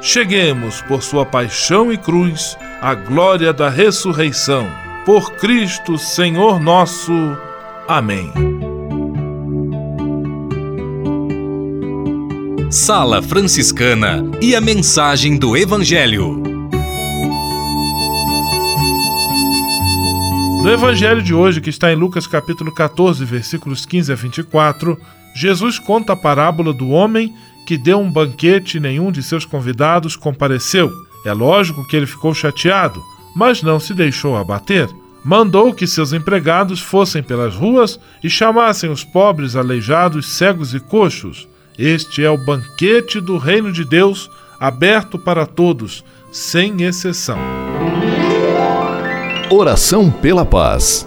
cheguemos, por sua paixão e cruz, à glória da ressurreição. Por Cristo, Senhor nosso. Amém. Sala Franciscana e a mensagem do Evangelho. No Evangelho de hoje, que está em Lucas capítulo 14, versículos 15 a 24, Jesus conta a parábola do homem que deu um banquete e nenhum de seus convidados compareceu. É lógico que ele ficou chateado, mas não se deixou abater. Mandou que seus empregados fossem pelas ruas e chamassem os pobres, aleijados, cegos e coxos. Este é o banquete do reino de Deus, aberto para todos, sem exceção. Oração pela paz.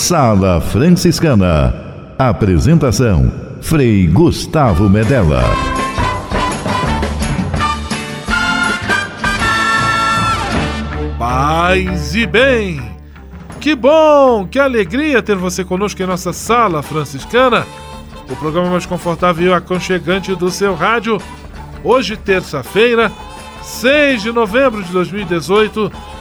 Sala Franciscana. Apresentação: Frei Gustavo Medella. Paz e bem! Que bom, que alegria ter você conosco em nossa sala franciscana, o programa mais confortável e aconchegante do seu rádio. Hoje, terça-feira, 6 de novembro de 2018,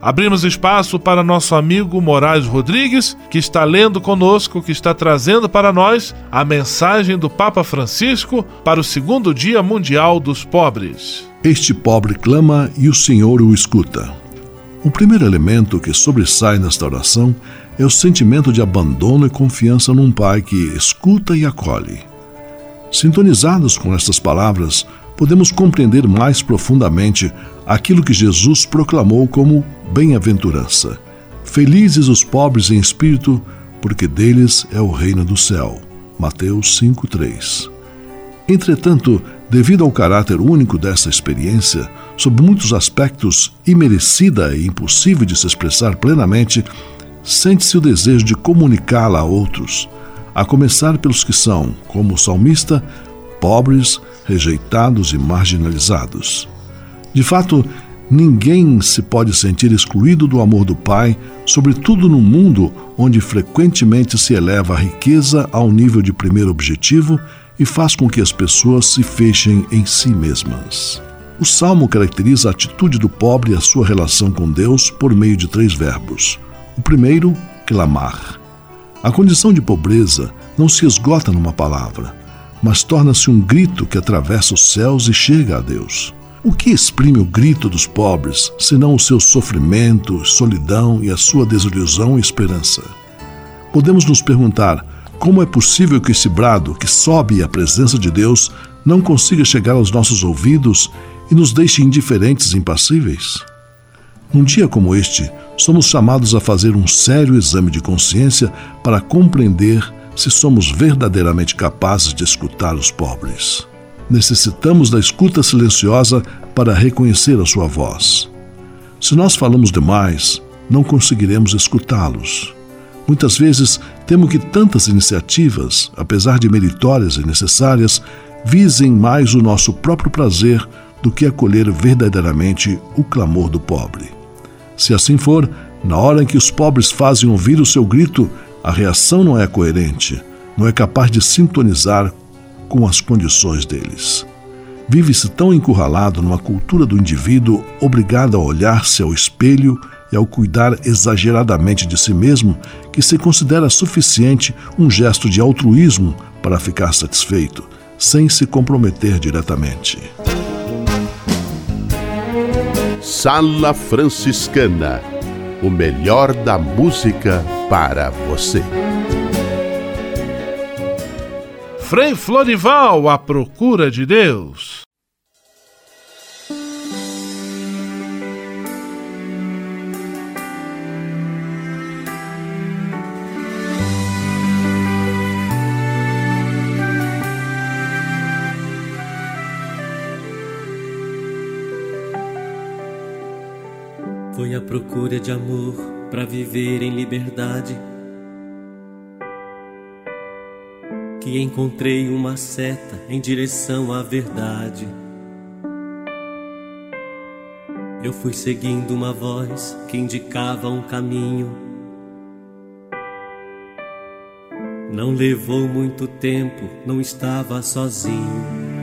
Abrimos espaço para nosso amigo Moraes Rodrigues, que está lendo conosco, que está trazendo para nós a mensagem do Papa Francisco para o segundo Dia Mundial dos Pobres. Este pobre clama e o Senhor o escuta. O primeiro elemento que sobressai nesta oração é o sentimento de abandono e confiança num Pai que escuta e acolhe. Sintonizados com estas palavras, podemos compreender mais profundamente aquilo que Jesus proclamou como bem-aventurança. Felizes os pobres em espírito, porque deles é o reino do céu. Mateus 5:3. Entretanto, devido ao caráter único dessa experiência, sob muitos aspectos imerecida e impossível de se expressar plenamente, sente-se o desejo de comunicá-la a outros, a começar pelos que são, como o salmista, pobres, rejeitados e marginalizados. De fato, ninguém se pode sentir excluído do amor do Pai, sobretudo num mundo onde frequentemente se eleva a riqueza ao nível de primeiro objetivo e faz com que as pessoas se fechem em si mesmas. O salmo caracteriza a atitude do pobre e a sua relação com Deus por meio de três verbos. O primeiro, clamar. A condição de pobreza não se esgota numa palavra mas torna-se um grito que atravessa os céus e chega a Deus. O que exprime o grito dos pobres, senão o seu sofrimento, solidão e a sua desilusão e esperança? Podemos nos perguntar como é possível que esse brado, que sobe à presença de Deus, não consiga chegar aos nossos ouvidos e nos deixe indiferentes e impassíveis? Num dia como este, somos chamados a fazer um sério exame de consciência para compreender se somos verdadeiramente capazes de escutar os pobres. Necessitamos da escuta silenciosa para reconhecer a sua voz. Se nós falamos demais, não conseguiremos escutá-los. Muitas vezes temo que tantas iniciativas, apesar de meritórias e necessárias, visem mais o nosso próprio prazer do que acolher verdadeiramente o clamor do pobre. Se assim for, na hora em que os pobres fazem ouvir o seu grito, a reação não é coerente, não é capaz de sintonizar com as condições deles. Vive-se tão encurralado numa cultura do indivíduo obrigado a olhar-se ao espelho e ao cuidar exageradamente de si mesmo que se considera suficiente um gesto de altruísmo para ficar satisfeito, sem se comprometer diretamente. Sala Franciscana o melhor da música para você. Frei Florival, à procura de Deus. Procura de amor para viver em liberdade. Que encontrei uma seta em direção à verdade. Eu fui seguindo uma voz que indicava um caminho. Não levou muito tempo, não estava sozinho.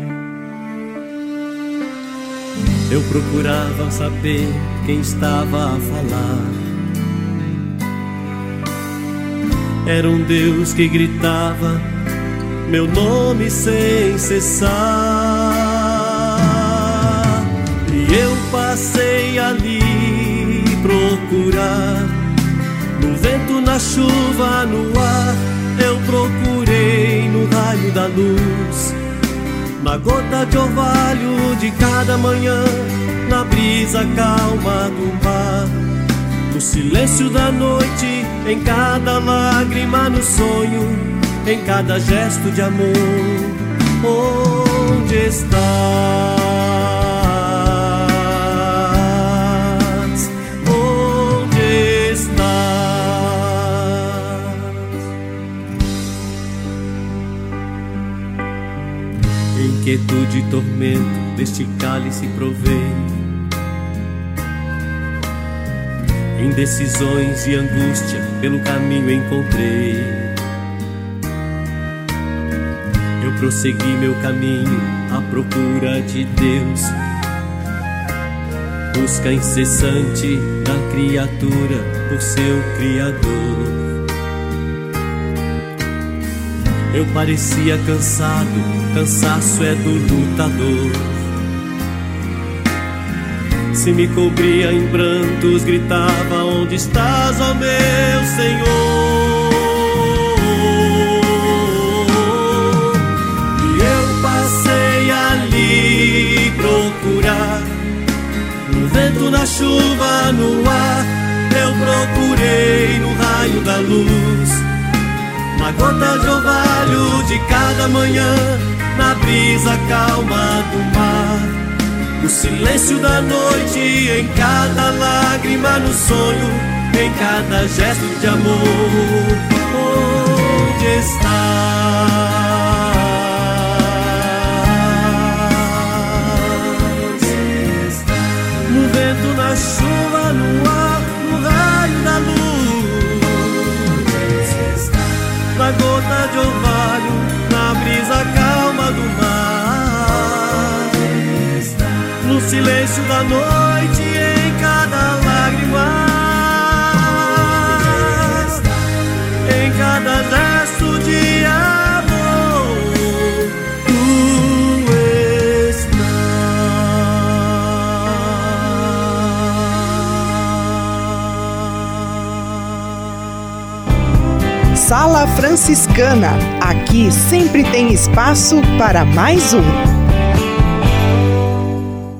Eu procurava saber quem estava a falar. Era um Deus que gritava meu nome sem cessar. E eu passei ali procurar. No vento, na chuva, no ar, eu procurei no raio da luz. Na gota de orvalho de cada manhã, na brisa calma do mar. No silêncio da noite, em cada lágrima no sonho, em cada gesto de amor. Onde está? Inquietude e tormento deste cálice provei. Indecisões e angústia pelo caminho encontrei. Eu prossegui meu caminho à procura de Deus. Busca incessante da criatura por seu Criador. Eu parecia cansado, cansaço é do lutador. Se me cobria em prantos, gritava: Onde estás, ó meu Senhor? E eu passei ali procurar, no vento, na chuva, no ar. Eu procurei no raio da luz na gota de orvalho de cada manhã, na brisa calma do mar, no silêncio da noite, em cada lágrima no sonho, em cada gesto de amor. Onde está? No vento, na chuva, no ar, na gota de orvalho, na brisa calma do mar. No silêncio da noite, Sala Franciscana. Aqui sempre tem espaço para mais um.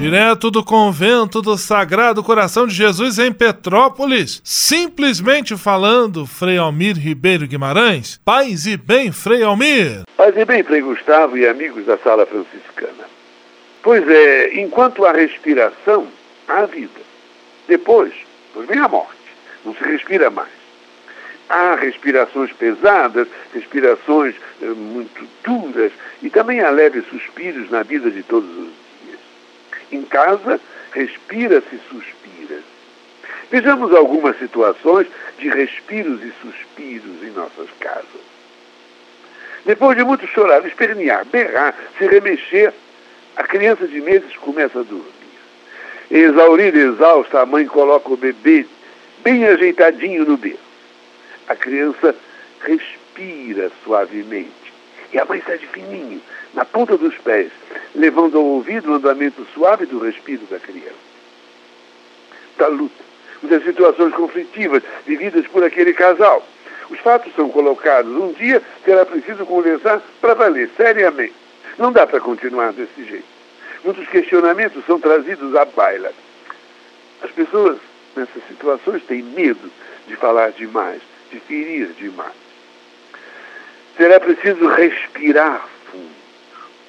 Direto do convento do Sagrado Coração de Jesus em Petrópolis, simplesmente falando, Frei Almir Ribeiro Guimarães. Paz e bem, Frei Almir. Paz e bem, Frei Gustavo e amigos da Sala Franciscana. Pois é, enquanto há respiração, há vida. Depois, pois vem a morte. Não se respira mais. Há respirações pesadas, respirações eh, muito duras e também há leves suspiros na vida de todos os em casa, respira-se e suspira. Vejamos algumas situações de respiros e suspiros em nossas casas. Depois de muito chorar, espernear, berrar, se remexer, a criança de meses começa a dormir. Exaurida, exausta, a mãe coloca o bebê bem ajeitadinho no berço. A criança respira suavemente. E a mãe sai de fininho, na ponta dos pés, levando ao ouvido o andamento suave do respiro da criança. Da luta, das situações conflitivas vividas por aquele casal. Os fatos são colocados. Um dia será preciso conversar para valer, seriamente. Não dá para continuar desse jeito. Muitos questionamentos são trazidos à baila. As pessoas nessas situações têm medo de falar demais, de ferir demais. Será preciso respirar fundo.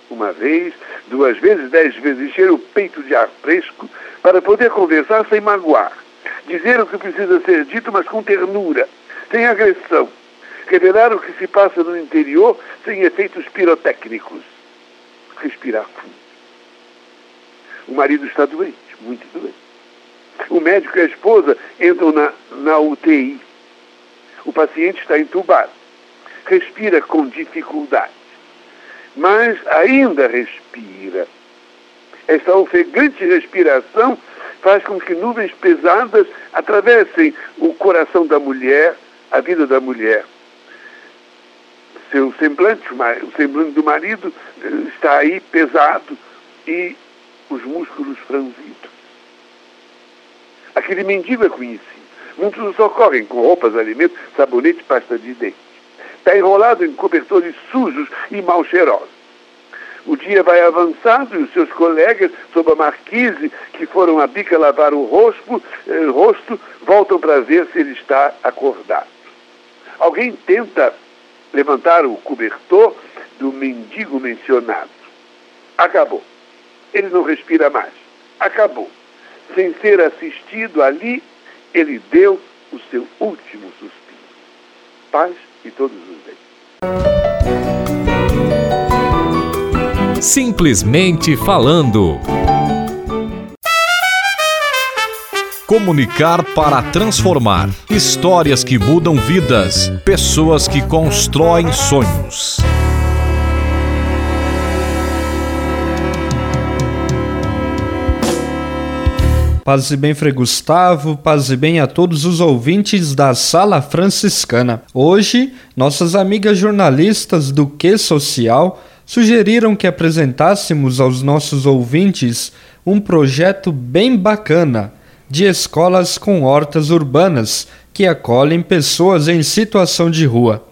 Uma vez, duas vezes, dez vezes, encher o peito de ar fresco para poder conversar sem magoar. Dizer o que precisa ser dito, mas com ternura, sem agressão. Revelar o que se passa no interior sem efeitos pirotécnicos. Respirar fundo. O marido está doente, muito doente. O médico e a esposa entram na, na UTI. O paciente está entubado. Respira com dificuldade, mas ainda respira. Esta ofegante respiração faz com que nuvens pesadas atravessem o coração da mulher, a vida da mulher. Seu semblante, o semblante do marido eh, está aí pesado e os músculos franzidos. Aquele mendigo é conhecido. Muitos nos socorrem com roupas, alimentos, sabonete, pasta de dente. Está enrolado em cobertores sujos e mal cheirosos. O dia vai avançando e os seus colegas, sob a marquise, que foram a bica lavar o rosto, eh, rosto voltam para ver se ele está acordado. Alguém tenta levantar o cobertor do mendigo mencionado. Acabou. Ele não respira mais. Acabou sem ser assistido ali, ele deu o seu último suspiro. Paz e todos os bens. Simplesmente falando. Comunicar para transformar. Histórias que mudam vidas. Pessoas que constroem sonhos. Paz e bem, Frei Gustavo, paz e bem a todos os ouvintes da Sala Franciscana. Hoje, nossas amigas jornalistas do Que Social sugeriram que apresentássemos aos nossos ouvintes um projeto bem bacana de escolas com hortas urbanas que acolhem pessoas em situação de rua.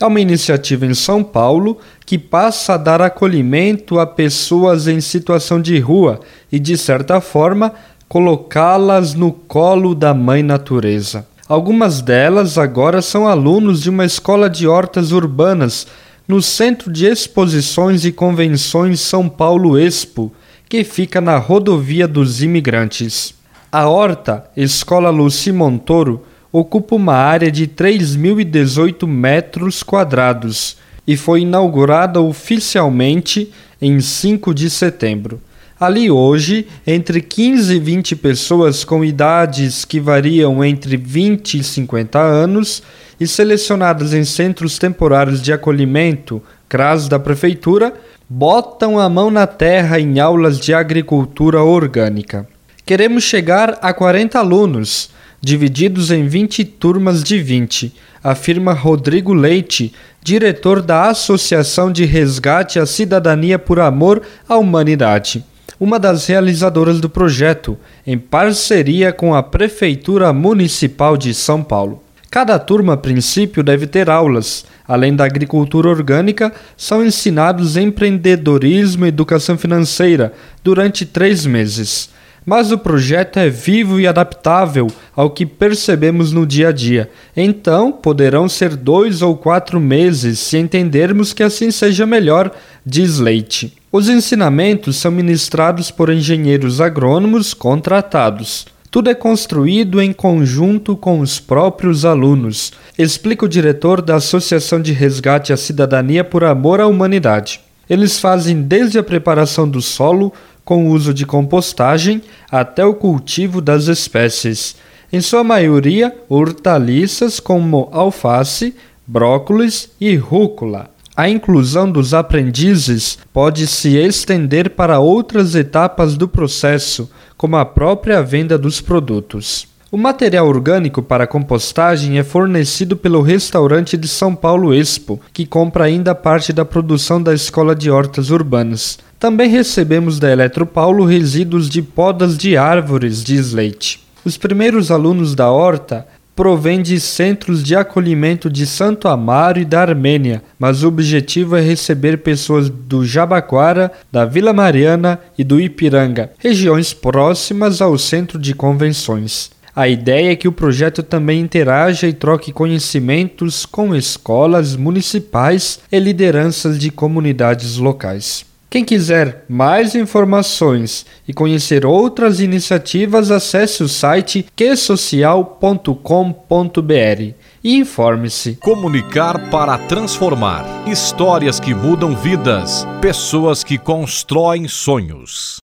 É uma iniciativa em São Paulo que passa a dar acolhimento a pessoas em situação de rua e, de certa forma, colocá-las no colo da mãe natureza. Algumas delas agora são alunos de uma escola de hortas urbanas no Centro de Exposições e Convenções São Paulo Expo, que fica na rodovia dos imigrantes. A horta Escola Luci Montoro ocupa uma área de 3.018 metros quadrados e foi inaugurada oficialmente em 5 de setembro. Ali hoje, entre 15 e 20 pessoas com idades que variam entre 20 e 50 anos e selecionadas em centros temporários de acolhimento, CRAS da prefeitura, botam a mão na terra em aulas de agricultura orgânica. Queremos chegar a 40 alunos, divididos em 20 turmas de 20, afirma Rodrigo Leite, diretor da Associação de Resgate à Cidadania por Amor à Humanidade uma das realizadoras do projeto, em parceria com a Prefeitura Municipal de São Paulo. Cada turma, a princípio, deve ter aulas. Além da agricultura orgânica, são ensinados empreendedorismo e educação financeira durante três meses. Mas o projeto é vivo e adaptável ao que percebemos no dia a dia. Então, poderão ser dois ou quatro meses se entendermos que assim seja melhor, diz Leite. Os ensinamentos são ministrados por engenheiros agrônomos contratados. Tudo é construído em conjunto com os próprios alunos, explica o diretor da Associação de Resgate à Cidadania por Amor à Humanidade. Eles fazem desde a preparação do solo, com o uso de compostagem, até o cultivo das espécies. Em sua maioria, hortaliças como alface, brócolis e rúcula. A inclusão dos aprendizes pode se estender para outras etapas do processo, como a própria venda dos produtos. O material orgânico para compostagem é fornecido pelo restaurante de São Paulo Expo, que compra ainda parte da produção da Escola de Hortas Urbanas. Também recebemos da Eletropaulo resíduos de podas de árvores de Slate. Os primeiros alunos da horta provém de centros de acolhimento de Santo Amaro e da Armênia, mas o objetivo é receber pessoas do Jabaquara, da Vila Mariana e do Ipiranga, regiões próximas ao centro de convenções. A ideia é que o projeto também interaja e troque conhecimentos com escolas municipais e lideranças de comunidades locais. Quem quiser mais informações e conhecer outras iniciativas, acesse o site quesocial.com.br e informe-se. Comunicar para transformar. Histórias que mudam vidas. Pessoas que constroem sonhos.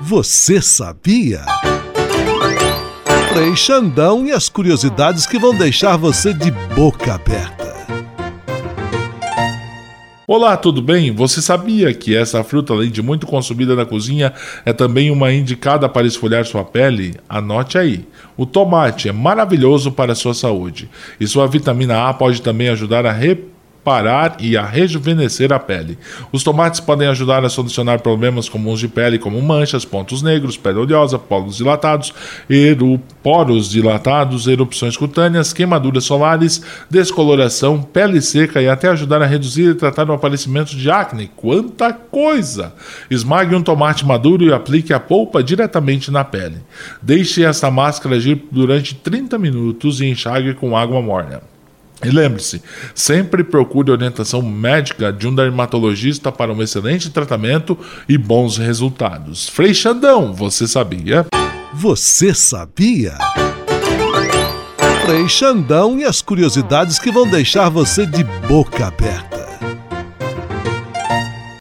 Você sabia? Frei Xandão e as curiosidades que vão deixar você de boca aberta. Olá, tudo bem? Você sabia que essa fruta, além de muito consumida na cozinha, é também uma indicada para esfoliar sua pele? Anote aí. O tomate é maravilhoso para a sua saúde e sua vitamina A pode também ajudar a reparar parar e a rejuvenescer a pele. Os tomates podem ajudar a solucionar problemas comuns de pele, como manchas, pontos negros, pele oleosa, poros dilatados, poros dilatados, erupções cutâneas, queimaduras solares, descoloração, pele seca e até ajudar a reduzir e tratar o aparecimento de acne. Quanta coisa! Esmague um tomate maduro e aplique a polpa diretamente na pele. Deixe essa máscara agir durante 30 minutos e enxague com água morna. E lembre-se, sempre procure orientação médica de um dermatologista para um excelente tratamento e bons resultados. Frei Xandão, você sabia? Você sabia? Frei Xandão e as curiosidades que vão deixar você de boca aberta.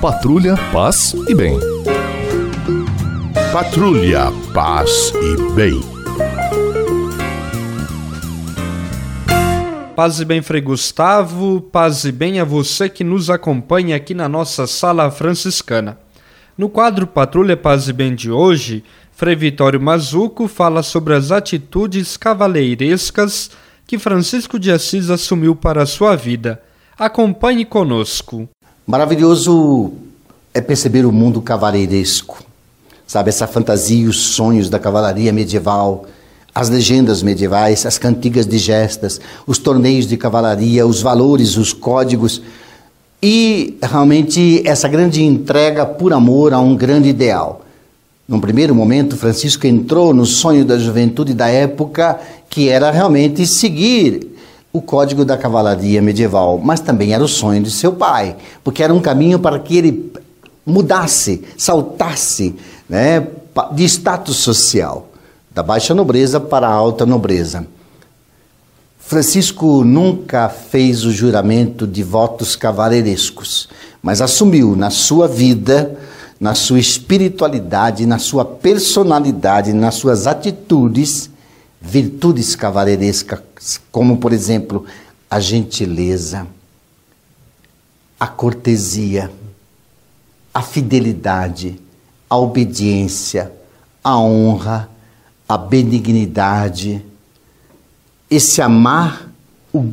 Patrulha, paz e bem. Patrulha, paz e bem. Paz e bem, Frei Gustavo, paz e bem a você que nos acompanha aqui na nossa sala franciscana. No quadro Patrulha Paz e Bem de hoje, Frei Vitório Mazuco fala sobre as atitudes cavaleirescas que Francisco de Assis assumiu para a sua vida. Acompanhe conosco. Maravilhoso é perceber o mundo cavaleiresco, sabe? Essa fantasia os sonhos da cavalaria medieval, as legendas medievais, as cantigas de gestas, os torneios de cavalaria, os valores, os códigos e realmente essa grande entrega por amor a um grande ideal. Num primeiro momento, Francisco entrou no sonho da juventude da época, que era realmente seguir o código da cavalaria medieval, mas também era o sonho de seu pai, porque era um caminho para que ele mudasse, saltasse né, de status social, da baixa nobreza para a alta nobreza. Francisco nunca fez o juramento de votos cavaleirescos, mas assumiu na sua vida, na sua espiritualidade, na sua personalidade, nas suas atitudes, virtudes cavalheirescas, como, por exemplo, a gentileza, a cortesia, a fidelidade, a obediência, a honra, a benignidade, esse amar o,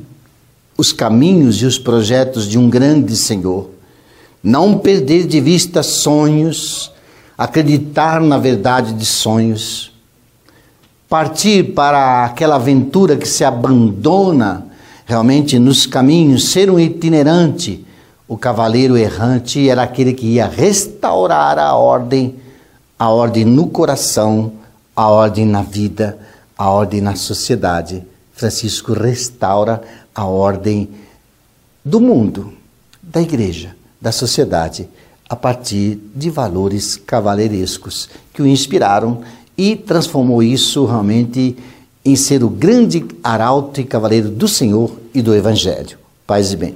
os caminhos e os projetos de um grande Senhor, não perder de vista sonhos, acreditar na verdade de sonhos partir para aquela aventura que se abandona realmente nos caminhos, ser um itinerante. O cavaleiro errante era aquele que ia restaurar a ordem, a ordem no coração, a ordem na vida, a ordem na sociedade. Francisco restaura a ordem do mundo, da igreja, da sociedade, a partir de valores cavaleirescos que o inspiraram e transformou isso realmente em ser o grande arauto e cavaleiro do Senhor e do Evangelho. Paz e bem.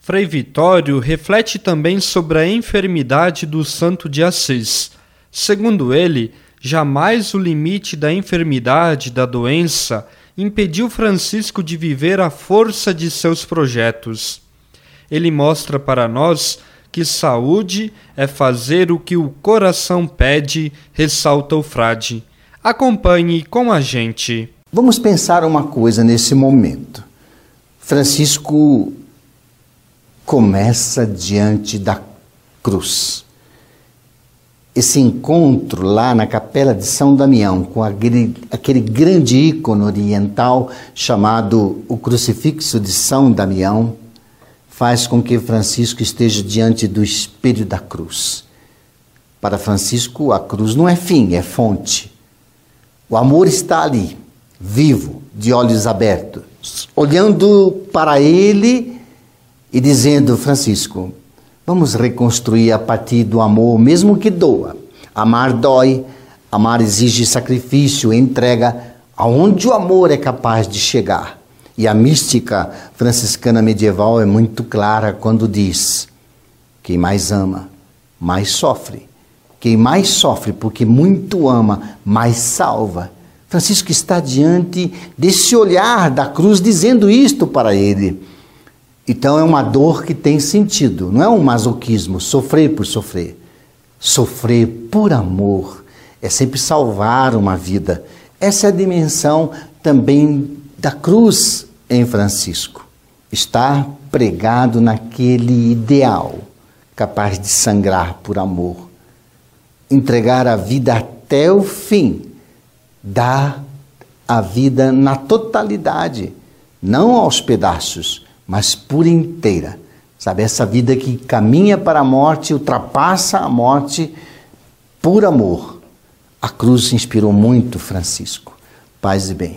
Frei Vitório reflete também sobre a enfermidade do santo de Assis. Segundo ele, jamais o limite da enfermidade, da doença, impediu Francisco de viver a força de seus projetos. Ele mostra para nós que saúde é fazer o que o coração pede, ressalta o frade. Acompanhe com a gente. Vamos pensar uma coisa nesse momento. Francisco começa diante da cruz esse encontro lá na capela de São Damião com aquele, aquele grande ícone oriental chamado o Crucifixo de São Damião, faz com que Francisco esteja diante do espelho da cruz. Para Francisco, a cruz não é fim, é fonte. O amor está ali, vivo, de olhos abertos, olhando para ele e dizendo: Francisco, Vamos reconstruir a partir do amor, mesmo que doa. Amar dói, amar exige sacrifício, entrega, aonde o amor é capaz de chegar. E a mística franciscana medieval é muito clara quando diz: quem mais ama, mais sofre. Quem mais sofre porque muito ama, mais salva. Francisco está diante desse olhar da cruz dizendo isto para ele. Então é uma dor que tem sentido, não é um masoquismo, sofrer por sofrer. Sofrer por amor é sempre salvar uma vida. Essa é a dimensão também da cruz em Francisco. Estar pregado naquele ideal, capaz de sangrar por amor. Entregar a vida até o fim, dar a vida na totalidade, não aos pedaços mas por inteira. Sabe, essa vida que caminha para a morte, ultrapassa a morte por amor. A cruz inspirou muito Francisco. Paz e bem.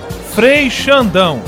Frei Xandão,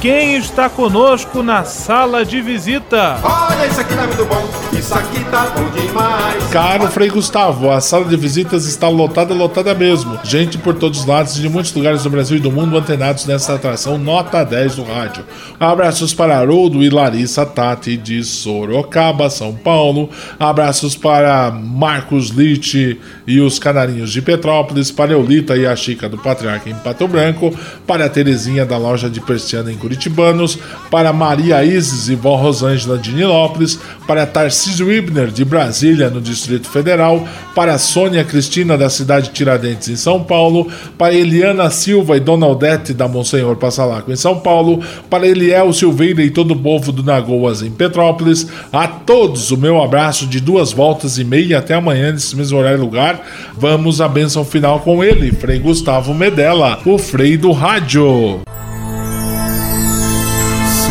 quem está conosco na sala de visita? Olha, isso aqui tá muito bom, isso aqui tá bom demais. Caro Frei Gustavo, a sala de visitas está lotada, lotada mesmo. Gente por todos os lados de muitos lugares do Brasil e do mundo antenados nessa atração nota 10 do rádio. Abraços para Haroldo e Larissa Tati de Sorocaba, São Paulo. Abraços para Marcos Litte e os Canarinhos de Petrópolis, para Eulita e a Chica do Patriarca em Pato Branco, para a Terezinha da loja de Persiana em curitibanos, para Maria Isis e Vó Rosângela de Nilópolis, para Tarcísio Ibner de Brasília, no Distrito Federal, para Sônia Cristina da cidade de Tiradentes, em São Paulo, para Eliana Silva e Dona Odete da Monsenhor Passalaco, em São Paulo, para Eliel Silveira e todo o povo do Nagoas, em Petrópolis. A todos o meu abraço de duas voltas e meia até amanhã, nesse mesmo horário e lugar. Vamos à bênção final com ele, Frei Gustavo Medella, o Frei do Rádio.